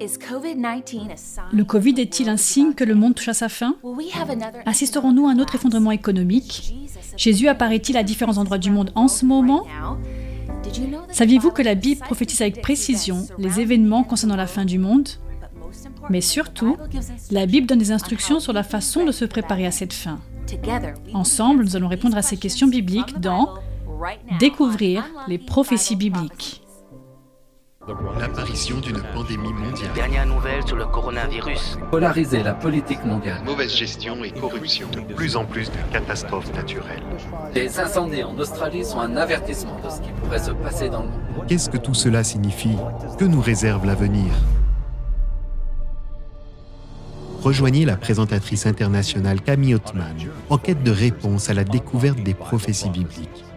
Le Covid est-il un signe que le monde touche à sa fin Assisterons-nous à un autre effondrement économique? Jésus apparaît-il à différents endroits du monde en ce moment? Saviez-vous que la Bible prophétise avec précision les événements concernant la fin du monde? Mais surtout, la Bible donne des instructions sur la façon de se préparer à cette fin. Ensemble, nous allons répondre à ces questions bibliques dans Découvrir les prophéties bibliques. L'apparition d'une pandémie mondiale. Dernière nouvelle sur le coronavirus. Polariser la politique mondiale. Mauvaise gestion et corruption. De plus en plus de catastrophes naturelles. Les incendies en Australie sont un avertissement de ce qui pourrait se passer dans le monde. Qu'est-ce que tout cela signifie? Que nous réserve l'avenir? Rejoignez la présentatrice internationale Camille Ottman en quête de réponse à la découverte des prophéties bibliques.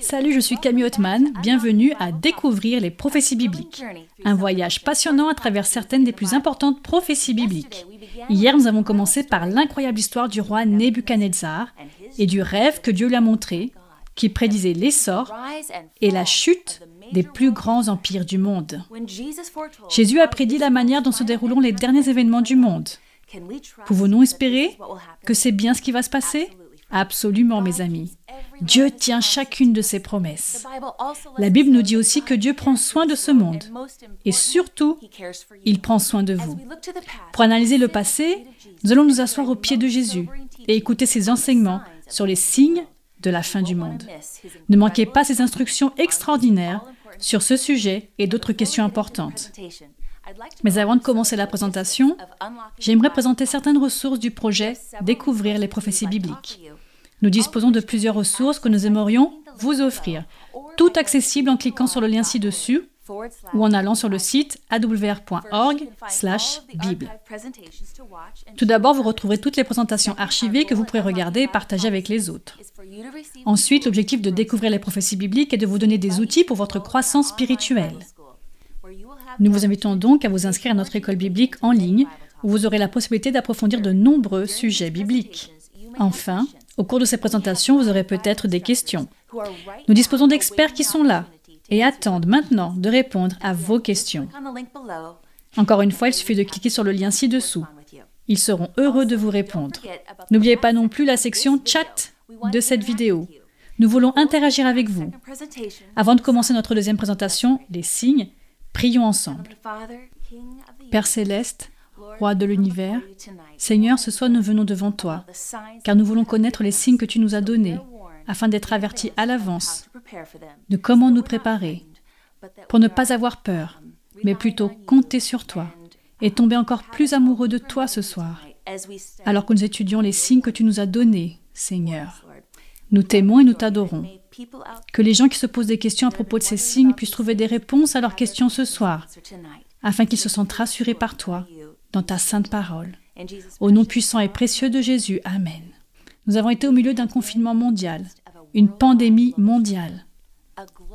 Salut, je suis Camille Ottman. Bienvenue à Découvrir les prophéties bibliques. Un voyage passionnant à travers certaines des plus importantes prophéties bibliques. Hier, nous avons commencé par l'incroyable histoire du roi Nebuchadnezzar et du rêve que Dieu lui a montré, qui prédisait l'essor et la chute des plus grands empires du monde. Jésus a prédit la manière dont se dérouleront les derniers événements du monde. Pouvons-nous espérer que c'est bien ce qui va se passer? Absolument, mes amis. Dieu tient chacune de ses promesses. La Bible nous dit aussi que Dieu prend soin de ce monde. Et surtout, il prend soin de vous. Pour analyser le passé, nous allons nous asseoir au pied de Jésus et écouter ses enseignements sur les signes de la fin du monde. Ne manquez pas ces instructions extraordinaires sur ce sujet et d'autres questions importantes. Mais avant de commencer la présentation, j'aimerais présenter certaines ressources du projet Découvrir les prophéties bibliques. Nous disposons de plusieurs ressources que nous aimerions vous offrir, tout accessible en cliquant sur le lien ci-dessus ou en allant sur le site awr.org/bible. Tout d'abord, vous retrouverez toutes les présentations archivées que vous pourrez regarder et partager avec les autres. Ensuite, l'objectif de découvrir les prophéties bibliques est de vous donner des outils pour votre croissance spirituelle. Nous vous invitons donc à vous inscrire à notre école biblique en ligne où vous aurez la possibilité d'approfondir de nombreux sujets bibliques. Enfin, au cours de ces présentations, vous aurez peut-être des questions. Nous disposons d'experts qui sont là et attendent maintenant de répondre à vos questions. Encore une fois, il suffit de cliquer sur le lien ci-dessous. Ils seront heureux de vous répondre. N'oubliez pas non plus la section chat de cette vidéo. Nous voulons interagir avec vous. Avant de commencer notre deuxième présentation, les signes, Prions ensemble. Père céleste, Roi de l'univers, Seigneur, ce soir nous venons devant toi, car nous voulons connaître les signes que tu nous as donnés, afin d'être avertis à l'avance de comment nous préparer, pour ne pas avoir peur, mais plutôt compter sur toi et tomber encore plus amoureux de toi ce soir, alors que nous étudions les signes que tu nous as donnés, Seigneur. Nous t'aimons et nous t'adorons. Que les gens qui se posent des questions à propos de ces signes puissent trouver des réponses à leurs questions ce soir, afin qu'ils se sentent rassurés par toi, dans ta sainte parole. Au nom puissant et précieux de Jésus, Amen. Nous avons été au milieu d'un confinement mondial, une pandémie mondiale.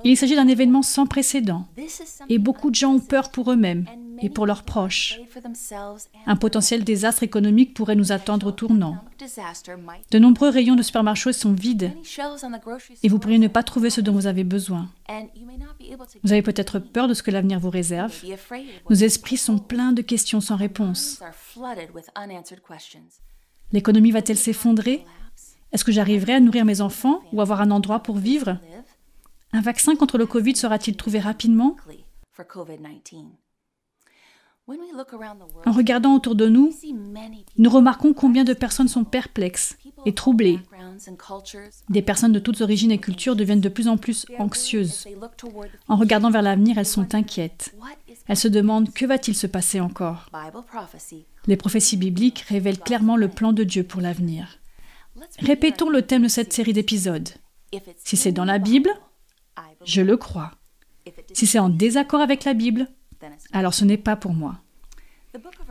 Il s'agit d'un événement sans précédent, et beaucoup de gens ont peur pour eux-mêmes et pour leurs proches. Un potentiel désastre économique pourrait nous attendre au tournant. De nombreux rayons de supermarchés sont vides et vous pourriez ne pas trouver ce dont vous avez besoin. Vous avez peut-être peur de ce que l'avenir vous réserve. Nos esprits sont pleins de questions sans réponse. L'économie va-t-elle s'effondrer? Est-ce que j'arriverai à nourrir mes enfants ou avoir un endroit pour vivre? Un vaccin contre le Covid sera-t-il trouvé rapidement? En regardant autour de nous, nous remarquons combien de personnes sont perplexes et troublées. Des personnes de toutes origines et cultures deviennent de plus en plus anxieuses. En regardant vers l'avenir, elles sont inquiètes. Elles se demandent que va-t-il se passer encore? Les prophéties bibliques révèlent clairement le plan de Dieu pour l'avenir. Répétons le thème de cette série d'épisodes. Si c'est dans la Bible, je le crois. Si c'est en désaccord avec la Bible, alors ce n'est pas pour moi.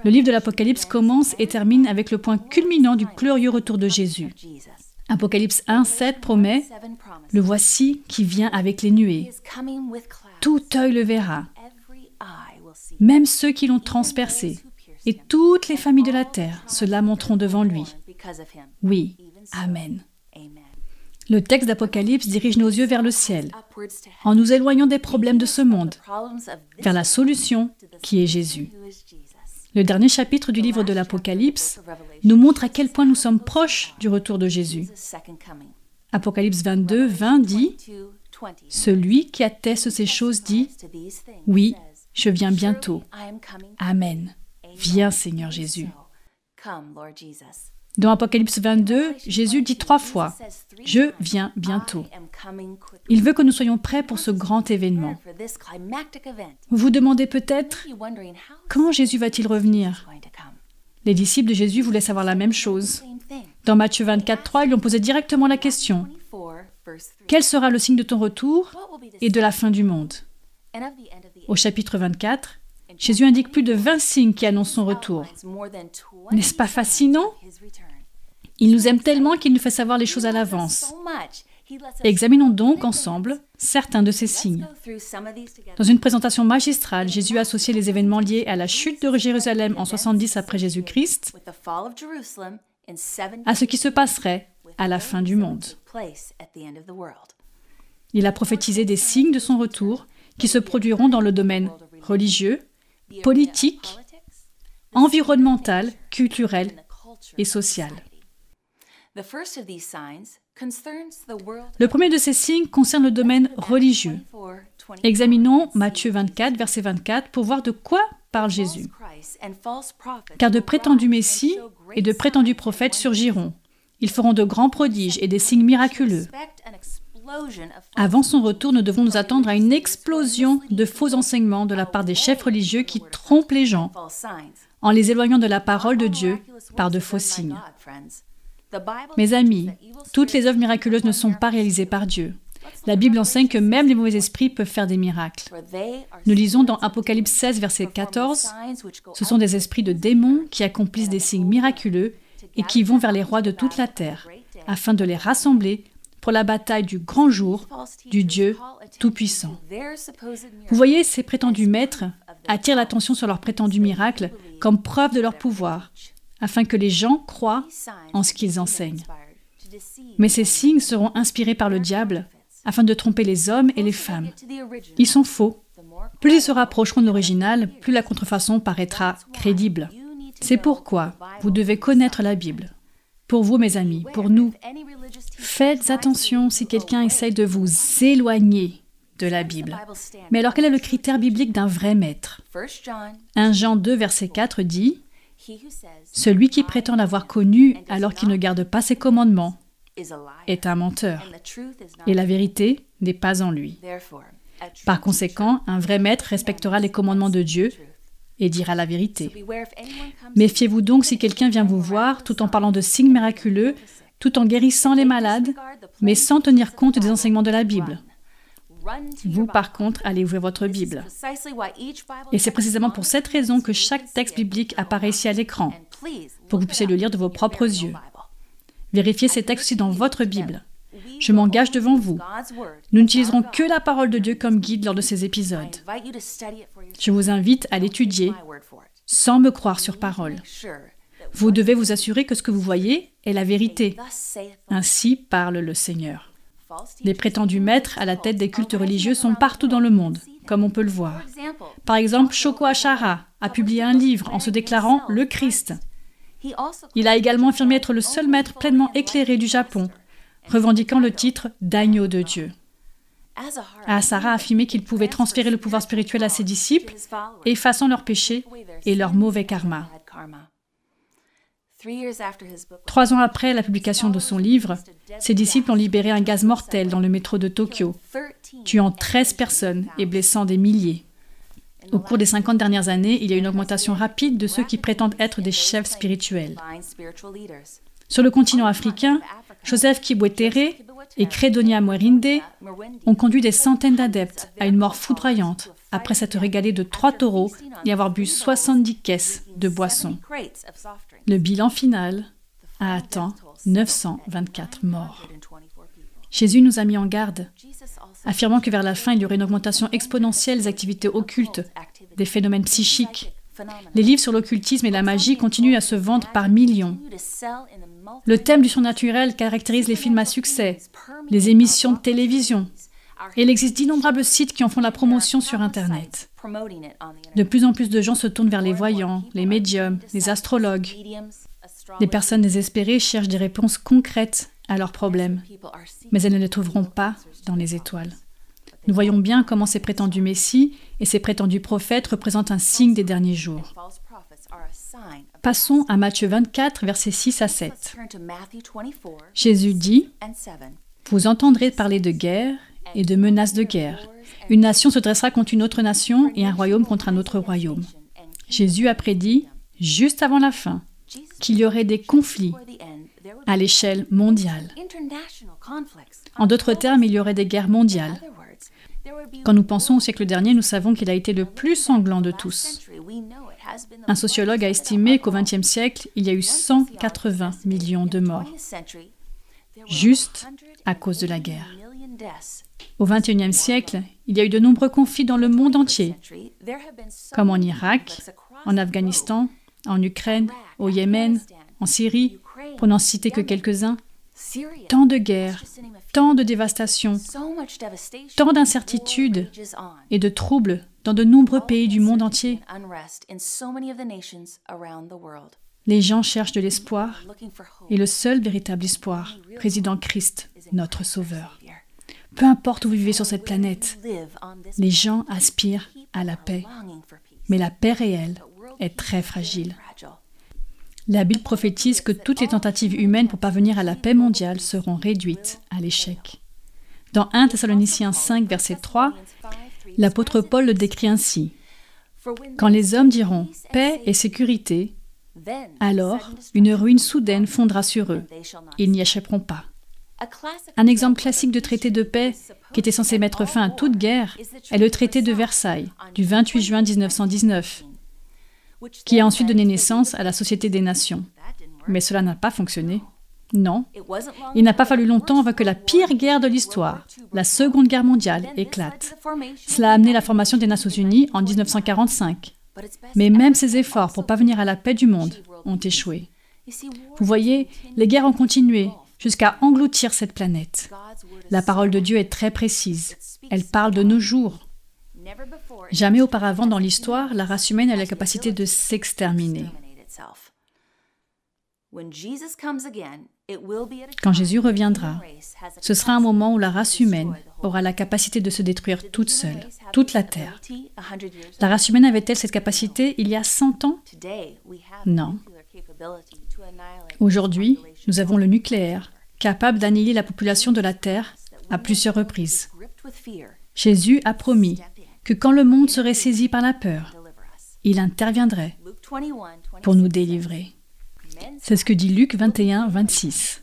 Le livre de l'Apocalypse commence et termine avec le point culminant du glorieux retour de Jésus. Apocalypse 1, 7 promet Le voici qui vient avec les nuées. Tout œil le verra, même ceux qui l'ont transpercé, et toutes les familles de la terre se lamenteront devant lui. Oui, Amen. Le texte d'Apocalypse dirige nos yeux vers le ciel, en nous éloignant des problèmes de ce monde, vers la solution qui est Jésus. Le dernier chapitre du livre de l'Apocalypse nous montre à quel point nous sommes proches du retour de Jésus. Apocalypse 22, 20 dit, Celui qui atteste ces choses dit, Oui, je viens bientôt. Amen. Viens Seigneur Jésus. Dans Apocalypse 22, Jésus dit trois fois, Je viens bientôt. Il veut que nous soyons prêts pour ce grand événement. Vous vous demandez peut-être, quand Jésus va-t-il revenir Les disciples de Jésus voulaient savoir la même chose. Dans Matthieu 24, 3, ils lui ont posé directement la question, Quel sera le signe de ton retour et de la fin du monde Au chapitre 24, Jésus indique plus de 20 signes qui annoncent son retour. N'est-ce pas fascinant? Il nous aime tellement qu'il nous fait savoir les choses à l'avance. Examinons donc ensemble certains de ces signes. Dans une présentation magistrale, Jésus a associé les événements liés à la chute de Jérusalem en 70 après Jésus-Christ à ce qui se passerait à la fin du monde. Il a prophétisé des signes de son retour qui se produiront dans le domaine religieux, politique, environnementale, culturelle et sociale. Le premier de ces signes concerne le domaine religieux. Examinons Matthieu 24, verset 24, pour voir de quoi parle Jésus. Car de prétendus messies et de prétendus prophètes surgiront. Ils feront de grands prodiges et des signes miraculeux. Avant son retour, nous devons nous attendre à une explosion de faux enseignements de la part des chefs religieux qui trompent les gens en les éloignant de la parole de Dieu par de faux signes. Mes amis, toutes les œuvres miraculeuses ne sont pas réalisées par Dieu. La Bible enseigne que même les mauvais esprits peuvent faire des miracles. Nous lisons dans Apocalypse 16, verset 14, Ce sont des esprits de démons qui accomplissent des signes miraculeux et qui vont vers les rois de toute la terre, afin de les rassembler pour la bataille du grand jour du Dieu Tout-Puissant. Vous voyez, ces prétendus maîtres attirent l'attention sur leurs prétendus miracles comme preuve de leur pouvoir, afin que les gens croient en ce qu'ils enseignent. Mais ces signes seront inspirés par le diable afin de tromper les hommes et les femmes. Ils sont faux. Plus ils se rapprocheront de l'original, plus la contrefaçon paraîtra crédible. C'est pourquoi vous devez connaître la Bible. Pour vous, mes amis, pour nous, Faites attention si quelqu'un essaye de vous éloigner de la Bible. Mais alors quel est le critère biblique d'un vrai maître? 1 Jean 2, verset 4 dit Celui qui prétend l'avoir connu alors qu'il ne garde pas ses commandements est un menteur, et la vérité n'est pas en lui. Par conséquent, un vrai maître respectera les commandements de Dieu et dira la vérité. Méfiez-vous donc si quelqu'un vient vous voir tout en parlant de signes miraculeux tout en guérissant les malades, mais sans tenir compte des enseignements de la Bible. Vous, par contre, allez ouvrir votre Bible. Et c'est précisément pour cette raison que chaque texte biblique apparaît ici à l'écran, pour que vous puissiez le lire de vos propres yeux. Vérifiez ces textes aussi dans votre Bible. Je m'engage devant vous. Nous n'utiliserons que la parole de Dieu comme guide lors de ces épisodes. Je vous invite à l'étudier sans me croire sur parole. Vous devez vous assurer que ce que vous voyez est la vérité. Ainsi parle le Seigneur. Les prétendus maîtres à la tête des cultes religieux sont partout dans le monde, comme on peut le voir. Par exemple, Shoko Ashara a publié un livre en se déclarant le Christ. Il a également affirmé être le seul maître pleinement éclairé du Japon, revendiquant le titre d'agneau de Dieu. Asara a affirmé qu'il pouvait transférer le pouvoir spirituel à ses disciples, effaçant leurs péchés et leur mauvais karma. Trois ans après la publication de son livre, ses disciples ont libéré un gaz mortel dans le métro de Tokyo, tuant 13 personnes et blessant des milliers. Au cours des 50 dernières années, il y a une augmentation rapide de ceux qui prétendent être des chefs spirituels. Sur le continent africain, Joseph Kibwetere et Credonia Mwerinde ont conduit des centaines d'adeptes à une mort foudroyante après s'être régalés de trois taureaux et avoir bu 70 caisses de boissons. Le bilan final a atteint 924 morts. Jésus nous a mis en garde, affirmant que vers la fin, il y aurait une augmentation exponentielle des activités occultes, des phénomènes psychiques. Les livres sur l'occultisme et la magie continuent à se vendre par millions. Le thème du surnaturel caractérise les films à succès, les émissions de télévision, et il existe d'innombrables sites qui en font la promotion sur Internet. De plus en plus de gens se tournent vers les voyants, les médiums, les astrologues. Les personnes désespérées cherchent des réponses concrètes à leurs problèmes, mais elles ne les trouveront pas dans les étoiles. Nous voyons bien comment ces prétendus messies et ces prétendus prophètes représentent un signe des derniers jours. Passons à Matthieu 24, versets 6 à 7. Jésus dit, Vous entendrez parler de guerre et de menaces de guerre. Une nation se dressera contre une autre nation et un royaume contre un autre royaume. Jésus a prédit, juste avant la fin, qu'il y aurait des conflits à l'échelle mondiale. En d'autres termes, il y aurait des guerres mondiales. Quand nous pensons au siècle dernier, nous savons qu'il a été le plus sanglant de tous. Un sociologue a estimé qu'au XXe siècle, il y a eu 180 millions de morts, juste à cause de la guerre. Au XXIe siècle, il y a eu de nombreux conflits dans le monde entier, comme en Irak, en Afghanistan, en Ukraine, au Yémen, en Syrie, pour n'en citer que quelques-uns. Tant de guerres, tant de dévastations, tant d'incertitudes et de troubles dans de nombreux pays du monde entier. Les gens cherchent de l'espoir et le seul véritable espoir réside en Christ, notre Sauveur. Peu importe où vous vivez sur cette planète, les gens aspirent à la paix. Mais la paix réelle est très fragile. La Bible prophétise que toutes les tentatives humaines pour parvenir à la paix mondiale seront réduites à l'échec. Dans 1 Thessaloniciens 5, verset 3, l'apôtre Paul le décrit ainsi. Quand les hommes diront paix et sécurité, alors une ruine soudaine fondra sur eux. Ils n'y échapperont pas. Un exemple classique de traité de paix qui était censé mettre fin à toute guerre est le traité de Versailles du 28 juin 1919 qui a ensuite donné naissance à la Société des Nations. Mais cela n'a pas fonctionné. Non, il n'a pas fallu longtemps avant que la pire guerre de l'histoire, la Seconde Guerre mondiale, éclate. Cela a amené la formation des Nations Unies en 1945. Mais même ces efforts pour parvenir à la paix du monde ont échoué. Vous voyez, les guerres ont continué jusqu'à engloutir cette planète. La parole de Dieu est très précise. Elle parle de nos jours, Jamais auparavant dans l'histoire, la race humaine a la capacité de s'exterminer. Quand Jésus reviendra, ce sera un moment où la race humaine aura la capacité de se détruire toute seule, toute la Terre. La race humaine avait-elle cette capacité il y a 100 ans? Non. Aujourd'hui, nous avons le nucléaire, capable d'annihiler la population de la Terre à plusieurs reprises. Jésus a promis que quand le monde serait saisi par la peur, il interviendrait pour nous délivrer. C'est ce que dit Luc 21, 26.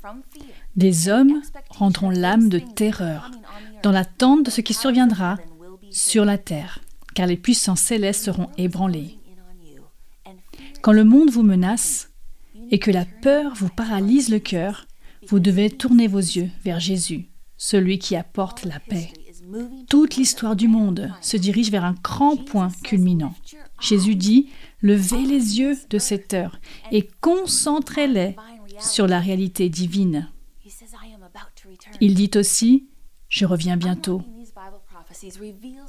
Des hommes rendront l'âme de terreur dans l'attente de ce qui surviendra sur la terre, car les puissants célestes seront ébranlés. Quand le monde vous menace et que la peur vous paralyse le cœur, vous devez tourner vos yeux vers Jésus, celui qui apporte la paix. Toute l'histoire du monde se dirige vers un grand point culminant. Jésus dit, levez les yeux de cette heure et concentrez-les sur la réalité divine. Il dit aussi, je reviens bientôt.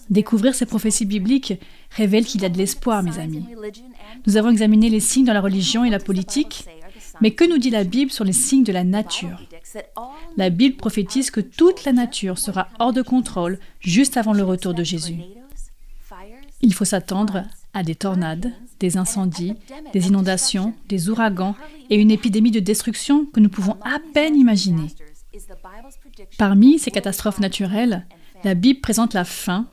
Découvrir ces prophéties bibliques révèle qu'il y a de l'espoir, mes amis. Nous avons examiné les signes dans la religion et la politique, mais que nous dit la Bible sur les signes de la nature? La Bible prophétise que toute la nature sera hors de contrôle juste avant le retour de Jésus. Il faut s'attendre à des tornades, des incendies, des inondations, des ouragans et une épidémie de destruction que nous pouvons à peine imaginer. Parmi ces catastrophes naturelles, la Bible présente la faim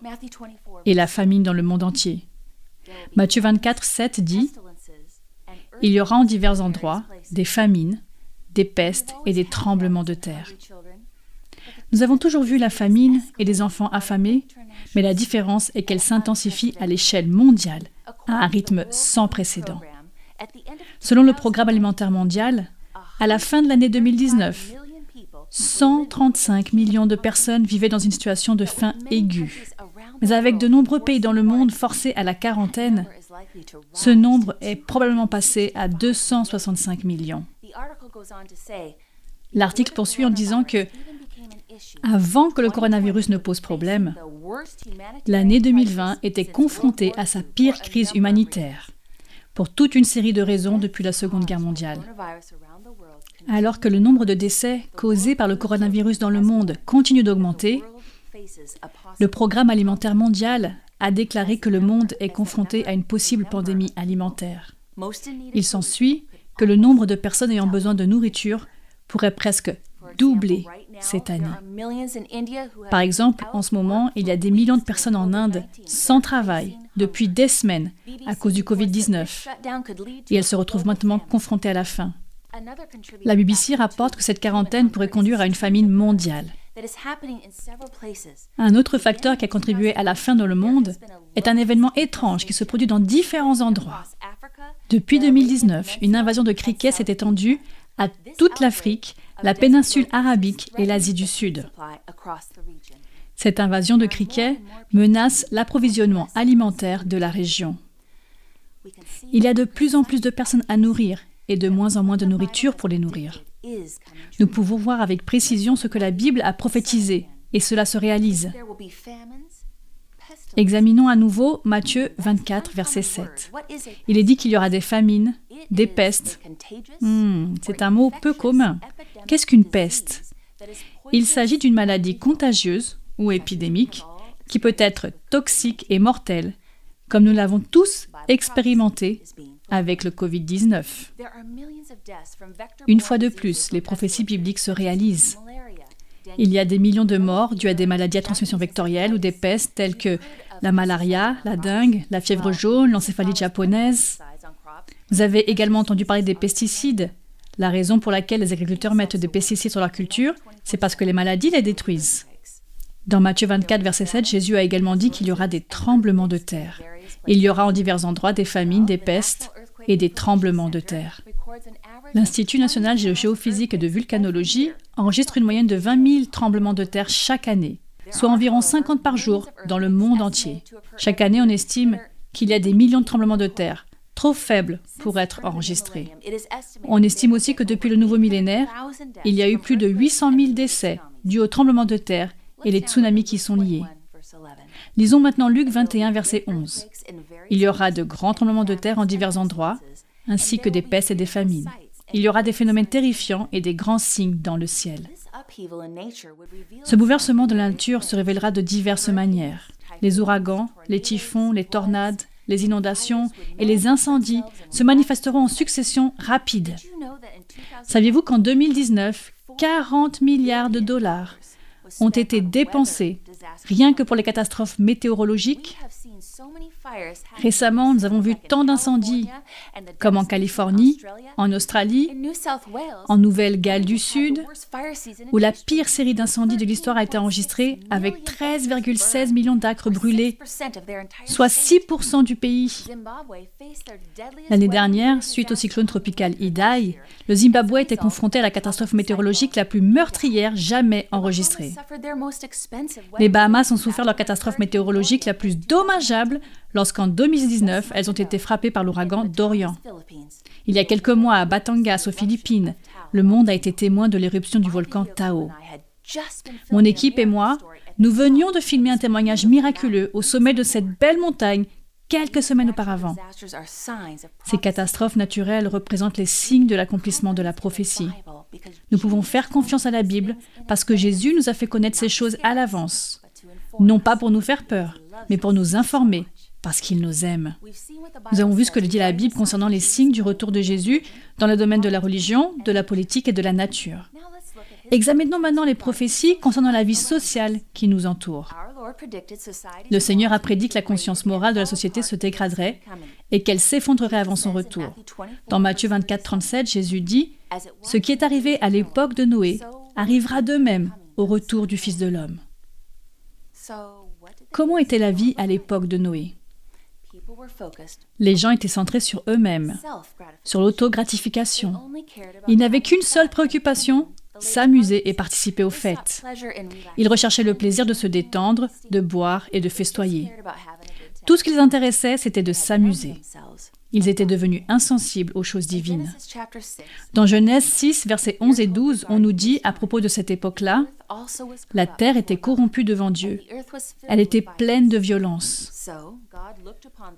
et la famine dans le monde entier. Matthieu 24, 7 dit Il y aura en divers endroits des famines, des pestes et des tremblements de terre. Nous avons toujours vu la famine et des enfants affamés, mais la différence est qu'elle s'intensifie à l'échelle mondiale, à un rythme sans précédent. Selon le Programme alimentaire mondial, à la fin de l'année 2019, 135 millions de personnes vivaient dans une situation de faim aiguë. Mais avec de nombreux pays dans le monde forcés à la quarantaine, ce nombre est probablement passé à 265 millions. L'article poursuit en disant que, avant que le coronavirus ne pose problème, l'année 2020 était confrontée à sa pire crise humanitaire, pour toute une série de raisons depuis la Seconde Guerre mondiale. Alors que le nombre de décès causés par le coronavirus dans le monde continue d'augmenter, le Programme alimentaire mondial a déclaré que le monde est confronté à une possible pandémie alimentaire. Il s'ensuit que le nombre de personnes ayant besoin de nourriture pourrait presque doubler cette année. Par exemple, en ce moment, il y a des millions de personnes en Inde sans travail depuis des semaines à cause du Covid-19 et elles se retrouvent maintenant confrontées à la faim. La BBC rapporte que cette quarantaine pourrait conduire à une famine mondiale. Un autre facteur qui a contribué à la faim dans le monde est un événement étrange qui se produit dans différents endroits. Depuis 2019, une invasion de criquets s'est étendue à toute l'Afrique, la péninsule arabique et l'Asie du Sud. Cette invasion de criquets menace l'approvisionnement alimentaire de la région. Il y a de plus en plus de personnes à nourrir et de moins en moins de nourriture pour les nourrir. Nous pouvons voir avec précision ce que la Bible a prophétisé, et cela se réalise. Examinons à nouveau Matthieu 24, verset 7. Il est dit qu'il y aura des famines, des pestes. Hmm, c'est un mot peu commun. Qu'est-ce qu'une peste? Il s'agit d'une maladie contagieuse ou épidémique qui peut être toxique et mortelle, comme nous l'avons tous expérimenté avec le Covid-19. Une fois de plus, les prophéties bibliques se réalisent. Il y a des millions de morts dues à des maladies à transmission vectorielle ou des pestes telles que la malaria, la dengue, la fièvre jaune, l'encéphalite japonaise. Vous avez également entendu parler des pesticides. La raison pour laquelle les agriculteurs mettent des pesticides sur leur culture, c'est parce que les maladies les détruisent. Dans Matthieu 24, verset 7, Jésus a également dit qu'il y aura des tremblements de terre. Il y aura en divers endroits des famines, des pestes et des tremblements de terre. L'Institut national de géophysique et de vulcanologie enregistre une moyenne de 20 000 tremblements de terre chaque année, soit environ 50 par jour dans le monde entier. Chaque année, on estime qu'il y a des millions de tremblements de terre, trop faibles pour être enregistrés. On estime aussi que depuis le nouveau millénaire, il y a eu plus de 800 000 décès dus aux tremblements de terre et les tsunamis qui sont liés. Lisons maintenant Luc 21, verset 11. Il y aura de grands tremblements de terre en divers endroits, ainsi que des pestes et des famines. Il y aura des phénomènes terrifiants et des grands signes dans le ciel. Ce bouleversement de la nature se révélera de diverses manières. Les ouragans, les typhons, les tornades, les inondations et les incendies se manifesteront en succession rapide. Saviez-vous qu'en 2019, 40 milliards de dollars ont été dépensés rien que pour les catastrophes météorologiques? Récemment, nous avons vu tant d'incendies, comme en Californie, en Australie, en Nouvelle-Galles du Sud, où la pire série d'incendies de l'histoire a été enregistrée avec 13,16 millions d'acres brûlés, soit 6% du pays. L'année dernière, suite au cyclone tropical Idai, le Zimbabwe était confronté à la catastrophe météorologique la plus meurtrière jamais enregistrée. Les Bahamas ont souffert la catastrophe météorologique la plus dommageable lorsqu'en 2019, elles ont été frappées par l'ouragan Dorian. Il y a quelques mois, à Batangas, aux Philippines, le monde a été témoin de l'éruption du volcan Tao. Mon équipe et moi, nous venions de filmer un témoignage miraculeux au sommet de cette belle montagne quelques semaines auparavant. Ces catastrophes naturelles représentent les signes de l'accomplissement de la prophétie. Nous pouvons faire confiance à la Bible parce que Jésus nous a fait connaître ces choses à l'avance, non pas pour nous faire peur, mais pour nous informer, parce qu'il nous aime. Nous avons vu ce que dit la Bible concernant les signes du retour de Jésus dans le domaine de la religion, de la politique et de la nature. Examinons maintenant les prophéties concernant la vie sociale qui nous entoure. Le Seigneur a prédit que la conscience morale de la société se dégraderait et qu'elle s'effondrerait avant son retour. Dans Matthieu 24, 37, Jésus dit Ce qui est arrivé à l'époque de Noé arrivera de même au retour du Fils de l'homme. Comment était la vie à l'époque de Noé? Les gens étaient centrés sur eux-mêmes, sur l'autogratification. Ils n'avaient qu'une seule préoccupation, s'amuser et participer aux fêtes. Ils recherchaient le plaisir de se détendre, de boire et de festoyer. Tout ce qui les intéressait, c'était de s'amuser. Ils étaient devenus insensibles aux choses divines. Dans Genèse 6, versets 11 et 12, on nous dit à propos de cette époque-là, la terre était corrompue devant Dieu. Elle était pleine de violence.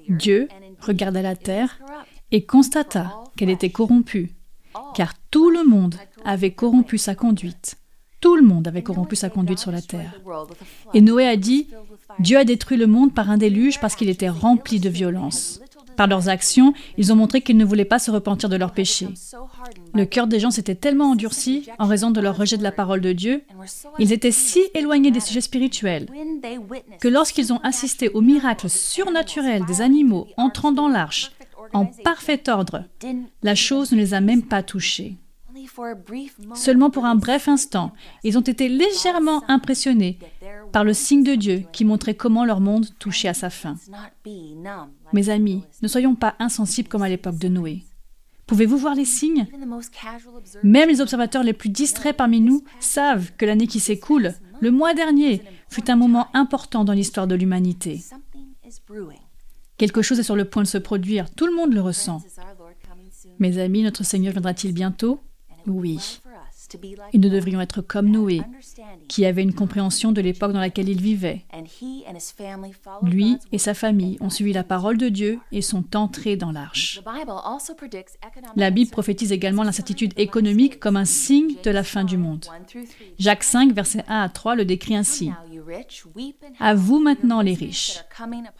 Dieu regarda la terre et constata qu'elle était corrompue, car tout le monde avait corrompu sa conduite. Tout le monde avait corrompu sa conduite sur la terre. Et Noé a dit, Dieu a détruit le monde par un déluge parce qu'il était rempli de violence. Par leurs actions, ils ont montré qu'ils ne voulaient pas se repentir de leurs péchés. Le cœur des gens s'était tellement endurci en raison de leur rejet de la parole de Dieu, ils étaient si éloignés des sujets spirituels que lorsqu'ils ont assisté au miracle surnaturel des animaux entrant dans l'arche en parfait ordre, la chose ne les a même pas touchés. Seulement pour un bref instant, ils ont été légèrement impressionnés par le signe de Dieu qui montrait comment leur monde touchait à sa fin. Mes amis, ne soyons pas insensibles comme à l'époque de Noé. Pouvez-vous voir les signes? Même les observateurs les plus distraits parmi nous savent que l'année qui s'écoule, le mois dernier, fut un moment important dans l'histoire de l'humanité. Quelque chose est sur le point de se produire, tout le monde le ressent. Mes amis, notre Seigneur viendra-t-il bientôt? Oui. Et nous devrions être comme Noé, qui avait une compréhension de l'époque dans laquelle il vivait. Lui et sa famille ont suivi la parole de Dieu et sont entrés dans l'arche. La Bible prophétise également l'incertitude économique comme un signe de la fin du monde. Jacques 5, versets 1 à 3 le décrit ainsi. À vous maintenant les riches,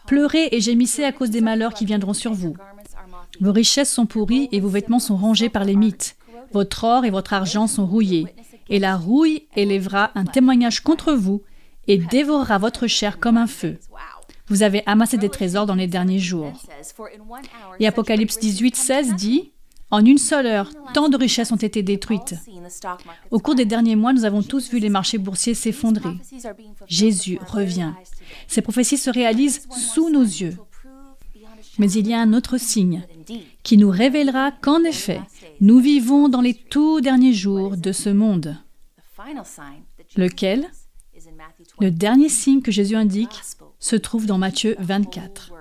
pleurez et gémissez à cause des malheurs qui viendront sur vous. Vos richesses sont pourries et vos vêtements sont rongés par les mythes. Votre or et votre argent sont rouillés, et la rouille élèvera un témoignage contre vous et dévorera votre chair comme un feu. Vous avez amassé des trésors dans les derniers jours. Et Apocalypse 18, 16 dit En une seule heure, tant de richesses ont été détruites. Au cours des derniers mois, nous avons tous vu les marchés boursiers s'effondrer. Jésus revient. Ces prophéties se réalisent sous nos yeux. Mais il y a un autre signe qui nous révélera qu'en effet, nous vivons dans les tout derniers jours de ce monde. Lequel? Le dernier signe que Jésus indique se trouve dans Matthieu 24.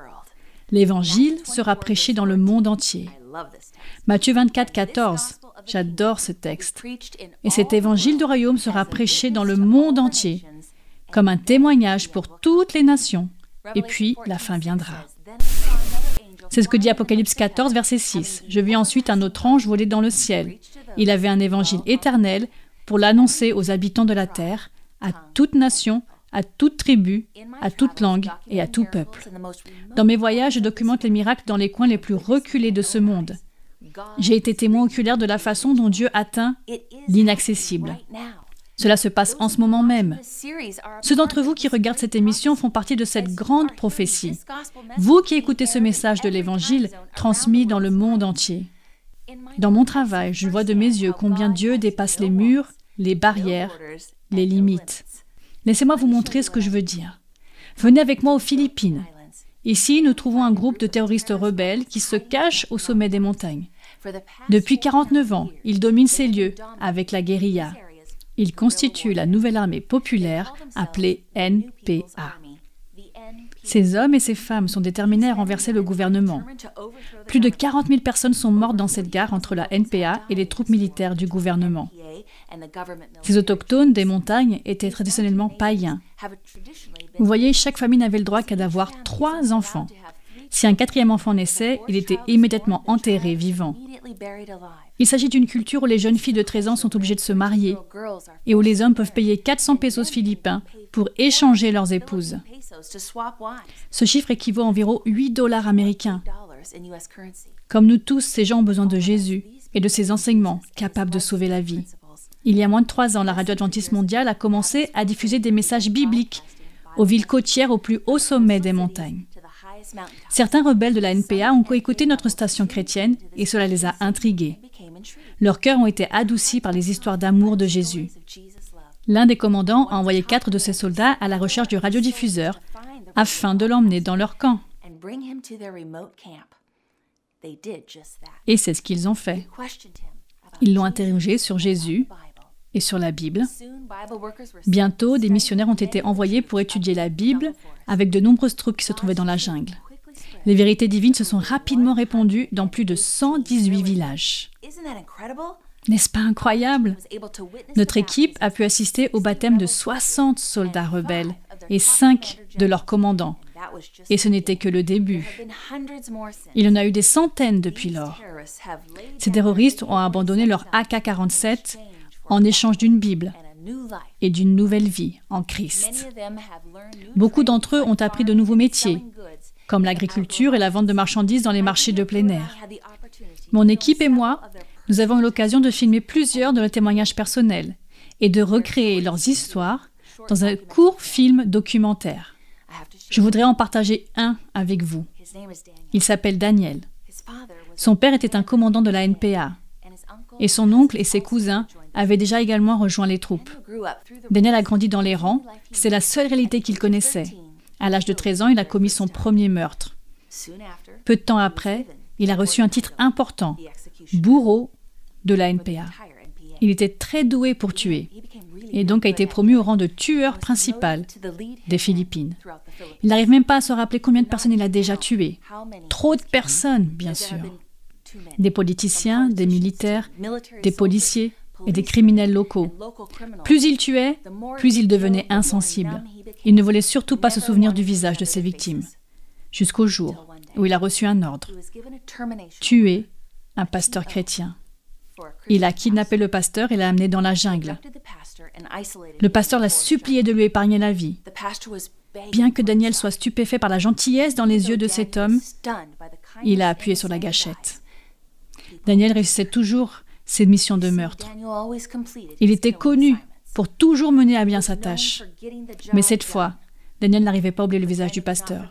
L'évangile sera prêché dans le monde entier. Matthieu 24, 14. J'adore ce texte. Et cet évangile du royaume sera prêché dans le monde entier, comme un témoignage pour toutes les nations. Et puis la fin viendra. C'est ce que dit Apocalypse 14, verset 6. Je vis ensuite un autre ange voler dans le ciel. Il avait un évangile éternel pour l'annoncer aux habitants de la terre, à toute nation, à toute tribu, à toute langue et à tout peuple. Dans mes voyages, je documente les miracles dans les coins les plus reculés de ce monde. J'ai été témoin oculaire de la façon dont Dieu atteint l'inaccessible. Cela se passe en ce moment même. Ceux d'entre vous qui regardent cette émission font partie de cette grande prophétie. Vous qui écoutez ce message de l'Évangile transmis dans le monde entier. Dans mon travail, je vois de mes yeux combien Dieu dépasse les murs, les barrières, les limites. Laissez-moi vous montrer ce que je veux dire. Venez avec moi aux Philippines. Ici, nous trouvons un groupe de terroristes rebelles qui se cachent au sommet des montagnes. Depuis 49 ans, ils dominent ces lieux avec la guérilla. Ils constituent la nouvelle armée populaire appelée NPA. Ces hommes et ces femmes sont déterminés à renverser le gouvernement. Plus de 40 000 personnes sont mortes dans cette gare entre la NPA et les troupes militaires du gouvernement. Ces autochtones des montagnes étaient traditionnellement païens. Vous voyez, chaque famille n'avait le droit qu'à d'avoir trois enfants. Si un quatrième enfant naissait, il était immédiatement enterré vivant. Il s'agit d'une culture où les jeunes filles de 13 ans sont obligées de se marier et où les hommes peuvent payer 400 pesos philippins pour échanger leurs épouses. Ce chiffre équivaut à environ 8 dollars américains. Comme nous tous, ces gens ont besoin de Jésus et de ses enseignements capables de sauver la vie. Il y a moins de trois ans, la radio adventiste mondiale a commencé à diffuser des messages bibliques aux villes côtières au plus haut sommet des montagnes. Certains rebelles de la NPA ont coécouté notre station chrétienne et cela les a intrigués. Leurs cœurs ont été adoucis par les histoires d'amour de Jésus. L'un des commandants a envoyé quatre de ses soldats à la recherche du radiodiffuseur afin de l'emmener dans leur camp. Et c'est ce qu'ils ont fait. Ils l'ont interrogé sur Jésus et sur la Bible. Bientôt, des missionnaires ont été envoyés pour étudier la Bible avec de nombreuses troupes qui se trouvaient dans la jungle. Les vérités divines se sont rapidement répandues dans plus de 118 villages. N'est-ce pas incroyable? Notre équipe a pu assister au baptême de 60 soldats rebelles et 5 de leurs commandants. Et ce n'était que le début. Il y en a eu des centaines depuis lors. Ces terroristes ont abandonné leur AK-47 en échange d'une Bible et d'une nouvelle vie en Christ. Beaucoup d'entre eux ont appris de nouveaux métiers, comme l'agriculture et la vente de marchandises dans les marchés de plein air. Mon équipe et moi, nous avons eu l'occasion de filmer plusieurs de leurs témoignages personnels et de recréer leurs histoires dans un court film documentaire. Je voudrais en partager un avec vous. Il s'appelle Daniel. Son père était un commandant de la NPA et son oncle et ses cousins avaient déjà également rejoint les troupes. Daniel a grandi dans les rangs, c'est la seule réalité qu'il connaissait. À l'âge de 13 ans, il a commis son premier meurtre. Peu de temps après, il a reçu un titre important, bourreau de la NPA. Il était très doué pour tuer et donc a été promu au rang de tueur principal des Philippines. Il n'arrive même pas à se rappeler combien de personnes il a déjà tué. Trop de personnes, bien sûr. Des politiciens, des militaires, des policiers et des criminels locaux. Plus il tuait, plus il devenait insensible. Il ne voulait surtout pas se souvenir du visage de ses victimes. Jusqu'au jour où il a reçu un ordre. Tuer un pasteur chrétien. Il a kidnappé le pasteur et l'a amené dans la jungle. Le pasteur l'a supplié de lui épargner la vie. Bien que Daniel soit stupéfait par la gentillesse dans les yeux de cet homme, il a appuyé sur la gâchette. Daniel réussissait toujours ses missions de meurtre. Il était connu pour toujours mener à bien sa tâche. Mais cette fois, Daniel n'arrivait pas à oublier le visage du pasteur,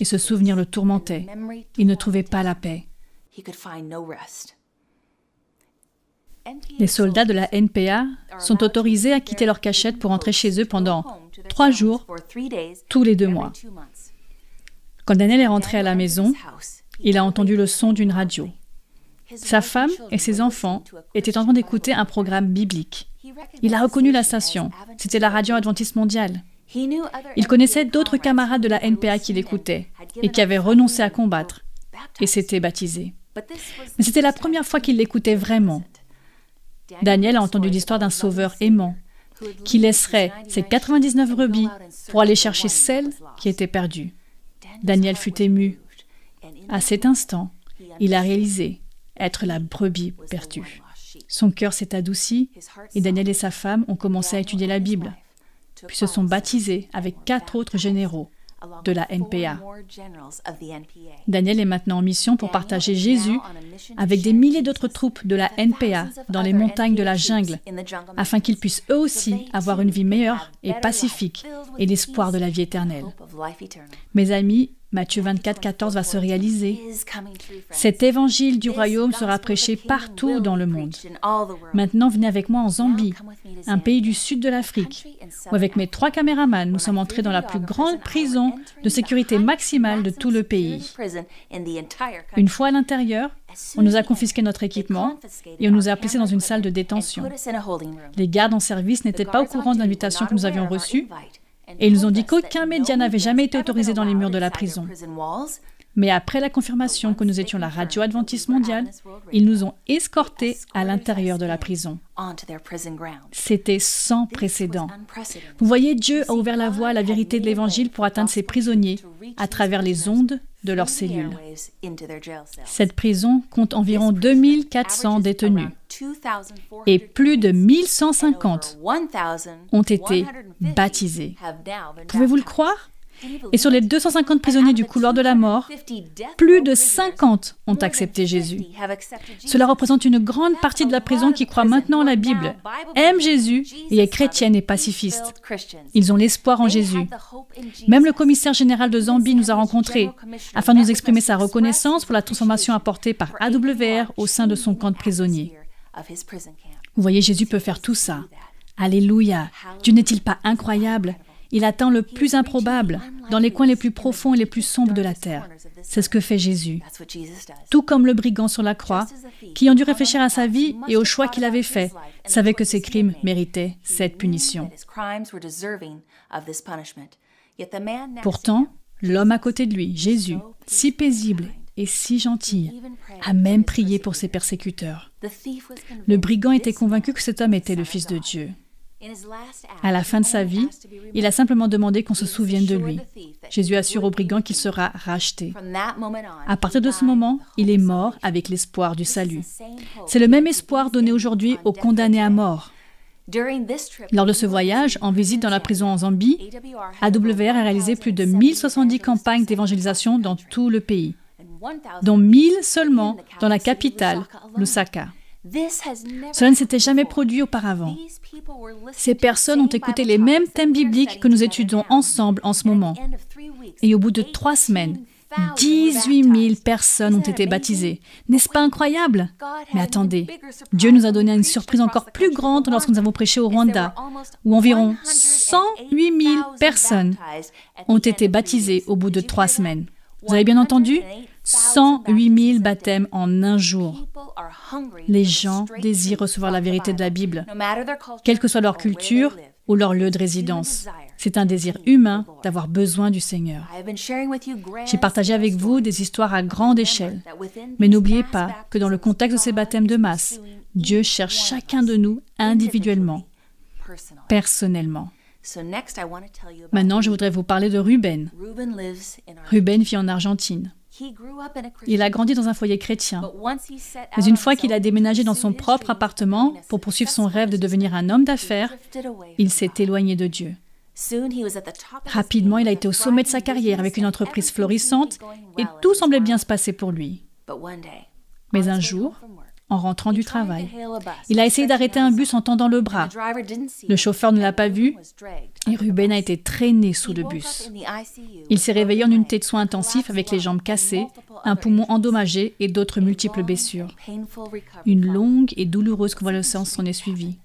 et ce souvenir le tourmentait. Il ne trouvait pas la paix. Les soldats de la NPA sont autorisés à quitter leur cachette pour entrer chez eux pendant trois jours, tous les deux mois. Quand Daniel est rentré à la maison, il a entendu le son d'une radio. Sa femme et ses enfants étaient en train d'écouter un programme biblique. Il a reconnu la station. C'était la radio adventiste mondiale. Il connaissait d'autres camarades de la NPA qui l'écoutaient et qui avaient renoncé à combattre et s'étaient baptisés. Mais c'était la première fois qu'il l'écoutait vraiment. Daniel a entendu l'histoire d'un sauveur aimant qui laisserait ses 99 brebis pour aller chercher celle qui était perdue. Daniel fut ému. À cet instant, il a réalisé être la brebis perdue. Son cœur s'est adouci et Daniel et sa femme ont commencé à étudier la Bible, puis se sont baptisés avec quatre autres généraux de la NPA. Daniel est maintenant en mission pour partager Jésus avec des milliers d'autres troupes de la NPA dans les montagnes de la jungle, afin qu'ils puissent eux aussi avoir une vie meilleure et pacifique et l'espoir de la vie éternelle. Mes amis, Matthieu 24, 14 va se réaliser. Cet évangile du royaume sera prêché partout dans le monde. Maintenant, venez avec moi en Zambie, un pays du sud de l'Afrique, où avec mes trois caméramans, nous sommes entrés dans la plus grande prison. De sécurité maximale de tout le pays. Une fois à l'intérieur, on nous a confisqué notre équipement et on nous a placés dans une salle de détention. Les gardes en service n'étaient pas au courant de l'invitation que nous avions reçue et ils nous ont dit qu'aucun média n'avait jamais été autorisé dans les murs de la prison. Mais après la confirmation que nous étions la radio adventiste mondiale, ils nous ont escortés à l'intérieur de la prison. C'était sans précédent. Vous voyez, Dieu a ouvert la voie à la vérité de l'Évangile pour atteindre ses prisonniers à travers les ondes de leurs cellules. Cette prison compte environ 2400 détenus et plus de 1150 ont été baptisés. Pouvez-vous le croire? Et sur les 250 prisonniers du couloir de la mort, plus de 50 ont accepté Jésus. Cela représente une grande partie de la prison qui croit maintenant en la Bible, aime Jésus et est chrétienne et pacifiste. Ils ont l'espoir en Jésus. Même le commissaire général de Zambie nous a rencontrés afin de nous exprimer sa reconnaissance pour la transformation apportée par AWR au sein de son camp de prisonniers. Vous voyez, Jésus peut faire tout ça. Alléluia. Dieu n'est-il pas incroyable? Il attend le plus improbable, dans les coins les plus profonds et les plus sombres de la terre. C'est ce que fait Jésus. Tout comme le brigand sur la croix, qui, ayant dû réfléchir à sa vie et au choix qu'il avait fait, savait que ses crimes méritaient cette punition. Pourtant, l'homme à côté de lui, Jésus, si paisible et si gentil, a même prié pour ses persécuteurs. Le brigand était convaincu que cet homme était le Fils de Dieu. À la fin de sa vie, il a simplement demandé qu'on se souvienne de lui. Jésus assure au brigand qu'il sera racheté. À partir de ce moment, il est mort avec l'espoir du salut. C'est le même espoir donné aujourd'hui aux condamnés à mort. Lors de ce voyage, en visite dans la prison en Zambie, AWR a réalisé plus de 1070 campagnes d'évangélisation dans tout le pays, dont 1000 seulement dans la capitale, Lusaka. Cela ne s'était jamais produit auparavant. Ces personnes ont écouté les mêmes thèmes bibliques que nous étudions ensemble en ce moment. Et au bout de trois semaines, 18 000 personnes ont été baptisées. N'est-ce pas incroyable? Mais attendez, Dieu nous a donné une surprise encore plus grande lorsque nous avons prêché au Rwanda, où environ 108 000 personnes ont été baptisées au bout de trois semaines. Vous avez bien entendu? 108 000 baptêmes en un jour. Les gens désirent recevoir la vérité de la Bible, quelle que soit leur culture ou leur lieu de résidence. C'est un désir humain d'avoir besoin du Seigneur. J'ai partagé avec vous des histoires à grande échelle, mais n'oubliez pas que dans le contexte de ces baptêmes de masse, Dieu cherche chacun de nous individuellement, personnellement. Maintenant, je voudrais vous parler de Ruben. Ruben vit en Argentine. Il a grandi dans un foyer chrétien. Mais une fois qu'il a déménagé dans son propre appartement pour poursuivre son rêve de devenir un homme d'affaires, il s'est éloigné de Dieu. Rapidement, il a été au sommet de sa carrière avec une entreprise florissante et tout semblait bien se passer pour lui. Mais un jour, en rentrant du travail. Il a essayé d'arrêter un bus en tendant le bras. Le chauffeur ne l'a pas vu et Ruben a été traîné sous le bus. Il s'est réveillé en unité de soins intensifs avec les jambes cassées, un poumon endommagé et d'autres multiples blessures. Une longue et douloureuse convalescence s'en est suivie.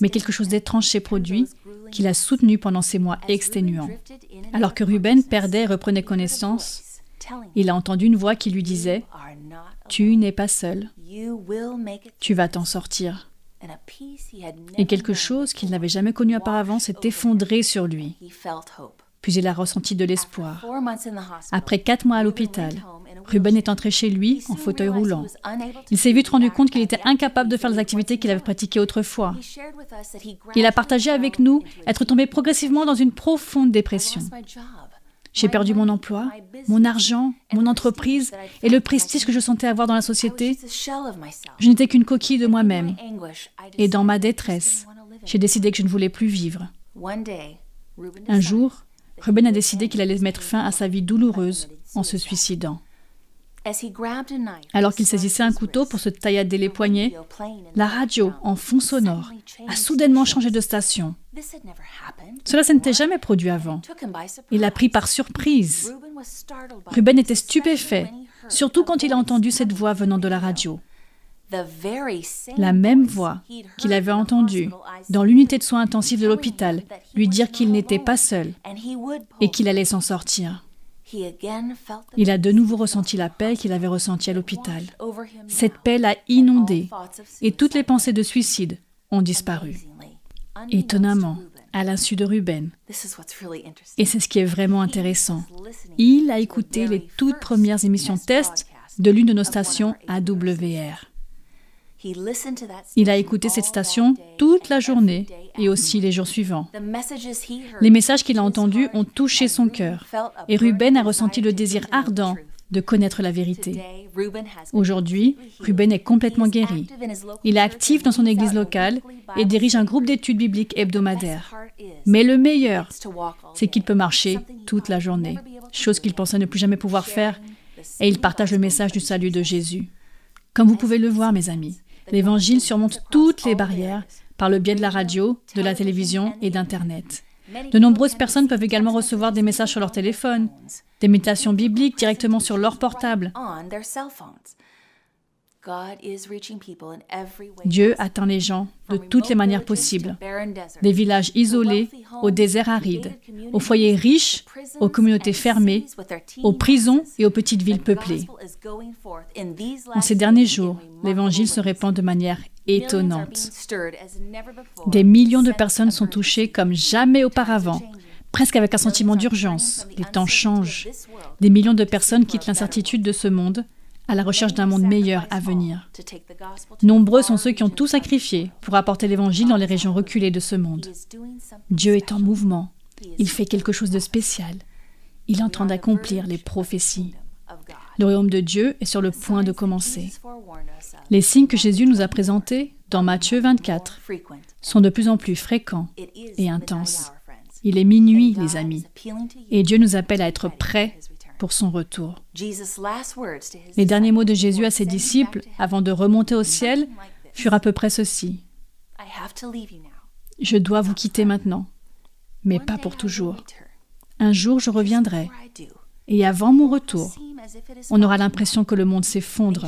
Mais quelque chose d'étrange s'est produit qui l'a soutenu pendant ces mois exténuants. Alors que Ruben perdait et reprenait connaissance, il a entendu une voix qui lui disait Tu n'es pas seul. Tu vas t'en sortir. Et quelque chose qu'il n'avait jamais connu auparavant s'est effondré sur lui. Puis il a ressenti de l'espoir. Après quatre mois à l'hôpital, Ruben est entré chez lui en fauteuil roulant. Il s'est vite rendu compte qu'il était incapable de faire les activités qu'il avait pratiquées autrefois. Il a partagé avec nous être tombé progressivement dans une profonde dépression. J'ai perdu mon emploi, mon argent, mon entreprise et le prestige que je sentais avoir dans la société. Je n'étais qu'une coquille de moi-même. Et dans ma détresse, j'ai décidé que je ne voulais plus vivre. Un jour, Ruben a décidé qu'il allait mettre fin à sa vie douloureuse en se suicidant. Alors qu'il saisissait un couteau pour se taillader les poignets, la radio, en fond sonore, a soudainement changé de station. Cela ne s'était jamais produit avant. Il l'a pris par surprise. Ruben était stupéfait, surtout quand il a entendu cette voix venant de la radio. La même voix qu'il avait entendue dans l'unité de soins intensifs de l'hôpital lui dire qu'il n'était pas seul et qu'il allait s'en sortir. Il a de nouveau ressenti la paix qu'il avait ressentie à l'hôpital. Cette paix l'a inondé et toutes les pensées de suicide ont disparu. Étonnamment, à l'insu de Ruben. Et c'est ce qui est vraiment intéressant. Il a écouté les toutes premières émissions test de l'une de nos stations AWR. Il a écouté cette station toute la journée et aussi les jours suivants. Les messages qu'il a entendus ont touché son cœur et Ruben a ressenti le désir ardent de connaître la vérité. Aujourd'hui, Ruben est complètement guéri. Il est actif dans son église locale et dirige un groupe d'études bibliques hebdomadaires. Mais le meilleur, c'est qu'il peut marcher toute la journée, chose qu'il pensait ne plus jamais pouvoir faire, et il partage le message du salut de Jésus. Comme vous pouvez le voir, mes amis, l'Évangile surmonte toutes les barrières par le biais de la radio, de la télévision et d'Internet. De nombreuses personnes peuvent également recevoir des messages sur leur téléphone, des méditations bibliques directement sur leur portable. Dieu atteint les gens de toutes les manières possibles, des villages isolés au désert aride, aux foyers riches, aux communautés fermées, aux prisons et aux petites villes peuplées. En ces derniers jours, l'Évangile se répand de manière étonnante. Des millions de personnes sont touchées comme jamais auparavant, presque avec un sentiment d'urgence. Les temps changent. Des millions de personnes quittent l'incertitude de ce monde à la recherche d'un monde meilleur à venir. Nombreux sont ceux qui ont tout sacrifié pour apporter l'Évangile dans les régions reculées de ce monde. Dieu est en mouvement. Il fait quelque chose de spécial. Il est en train d'accomplir les prophéties. Le royaume de Dieu est sur le point de commencer. Les signes que Jésus nous a présentés dans Matthieu 24 sont de plus en plus fréquents et intenses. Il est minuit, les amis, et Dieu nous appelle à être prêts pour son retour. Les derniers mots de Jésus à ses disciples avant de remonter au ciel furent à peu près ceci. Je dois vous quitter maintenant, mais pas pour toujours. Un jour je reviendrai, et avant mon retour, on aura l'impression que le monde s'effondre.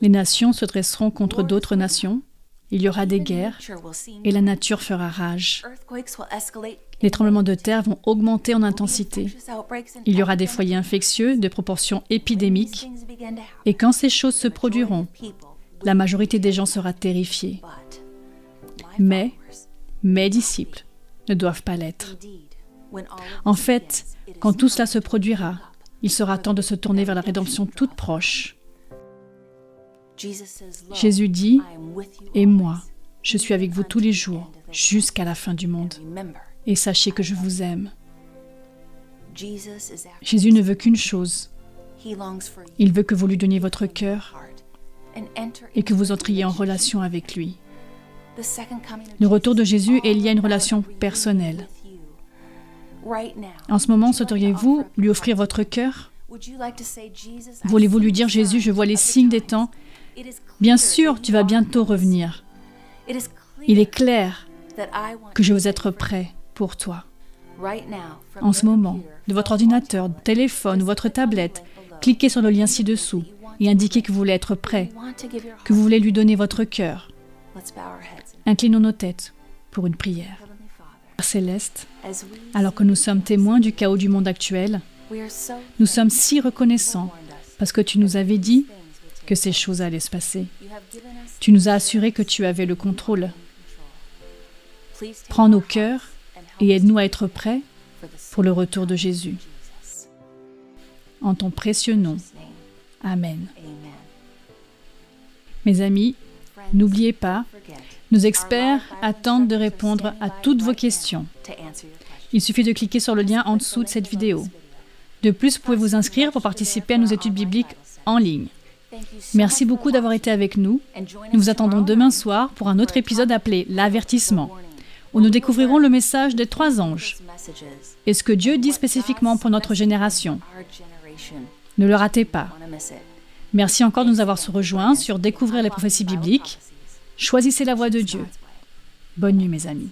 Les nations se dresseront contre d'autres nations, il y aura des guerres, et la nature fera rage. Les tremblements de terre vont augmenter en intensité. Il y aura des foyers infectieux de proportions épidémiques. Et quand ces choses se produiront, la majorité des gens sera terrifiée. Mais mes disciples ne doivent pas l'être. En fait, quand tout cela se produira, il sera temps de se tourner vers la rédemption toute proche. Jésus dit, Et moi, je suis avec vous tous les jours, jusqu'à la fin du monde et sachez que je vous aime. Jésus ne veut qu'une chose. Il veut que vous lui donniez votre cœur et que vous entriez en relation avec lui. Le retour de Jésus est lié à une relation personnelle. En ce moment, souhaiteriez-vous lui offrir votre cœur? Voulez-vous lui dire, Jésus, je vois les signes des temps? Bien sûr, tu vas bientôt revenir. Il est clair que je veux être prêt pour toi. En ce moment, de votre ordinateur, téléphone ou votre tablette, cliquez sur le lien ci-dessous et indiquez que vous voulez être prêt, que vous voulez lui donner votre cœur. Inclinons nos têtes pour une prière. Père céleste, alors que nous sommes témoins du chaos du monde actuel, nous sommes si reconnaissants parce que tu nous avais dit que ces choses allaient se passer. Tu nous as assuré que tu avais le contrôle. Prends nos cœurs et aide-nous à être prêts pour le retour de Jésus. En ton précieux nom. Amen. Mes amis, n'oubliez pas, nos experts attendent de répondre à toutes vos questions. Il suffit de cliquer sur le lien en dessous de cette vidéo. De plus, vous pouvez vous inscrire pour participer à nos études bibliques en ligne. Merci beaucoup d'avoir été avec nous. Nous vous attendons demain soir pour un autre épisode appelé L'avertissement où nous découvrirons le message des trois anges et ce que Dieu dit spécifiquement pour notre génération. Ne le ratez pas. Merci encore de nous avoir rejoints sur Découvrir les prophéties bibliques. Choisissez la voie de Dieu. Bonne nuit mes amis.